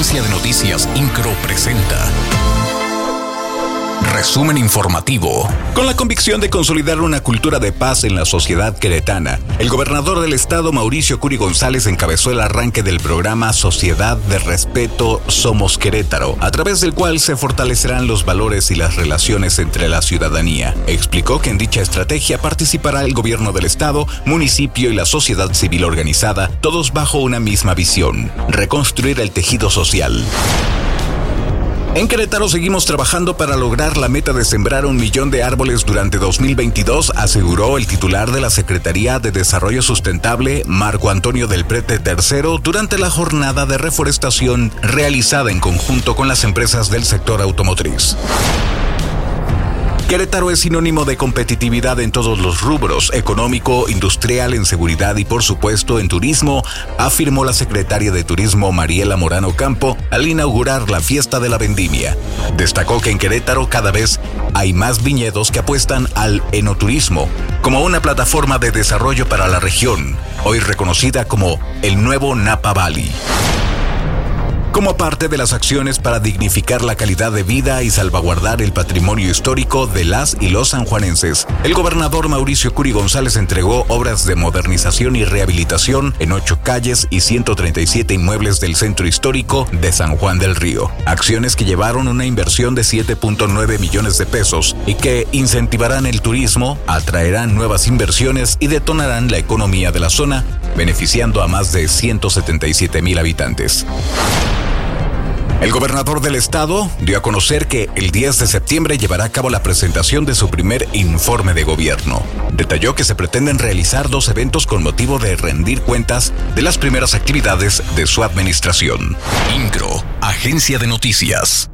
Agencia de Noticias Incro presenta. Resumen informativo. Con la convicción de consolidar una cultura de paz en la sociedad queretana, el gobernador del estado Mauricio Curi González encabezó el arranque del programa Sociedad de Respeto Somos Querétaro, a través del cual se fortalecerán los valores y las relaciones entre la ciudadanía. Explicó que en dicha estrategia participará el gobierno del estado, municipio y la sociedad civil organizada, todos bajo una misma visión, reconstruir el tejido social. En Querétaro seguimos trabajando para lograr la meta de sembrar un millón de árboles durante 2022, aseguró el titular de la Secretaría de Desarrollo Sustentable, Marco Antonio del Prete III, durante la jornada de reforestación realizada en conjunto con las empresas del sector automotriz. Querétaro es sinónimo de competitividad en todos los rubros, económico, industrial, en seguridad y por supuesto en turismo, afirmó la secretaria de Turismo Mariela Morano Campo al inaugurar la fiesta de la vendimia. Destacó que en Querétaro cada vez hay más viñedos que apuestan al enoturismo como una plataforma de desarrollo para la región, hoy reconocida como el nuevo Napa Valley como parte de las acciones para dignificar la calidad de vida y salvaguardar el patrimonio histórico de las y los sanjuanenses. El gobernador Mauricio Curi González entregó obras de modernización y rehabilitación en ocho calles y 137 inmuebles del centro histórico de San Juan del Río. Acciones que llevaron una inversión de 7.9 millones de pesos y que incentivarán el turismo, atraerán nuevas inversiones y detonarán la economía de la zona, beneficiando a más de 177 mil habitantes. El gobernador del estado dio a conocer que el 10 de septiembre llevará a cabo la presentación de su primer informe de gobierno. Detalló que se pretenden realizar dos eventos con motivo de rendir cuentas de las primeras actividades de su administración. INCRO, Agencia de Noticias.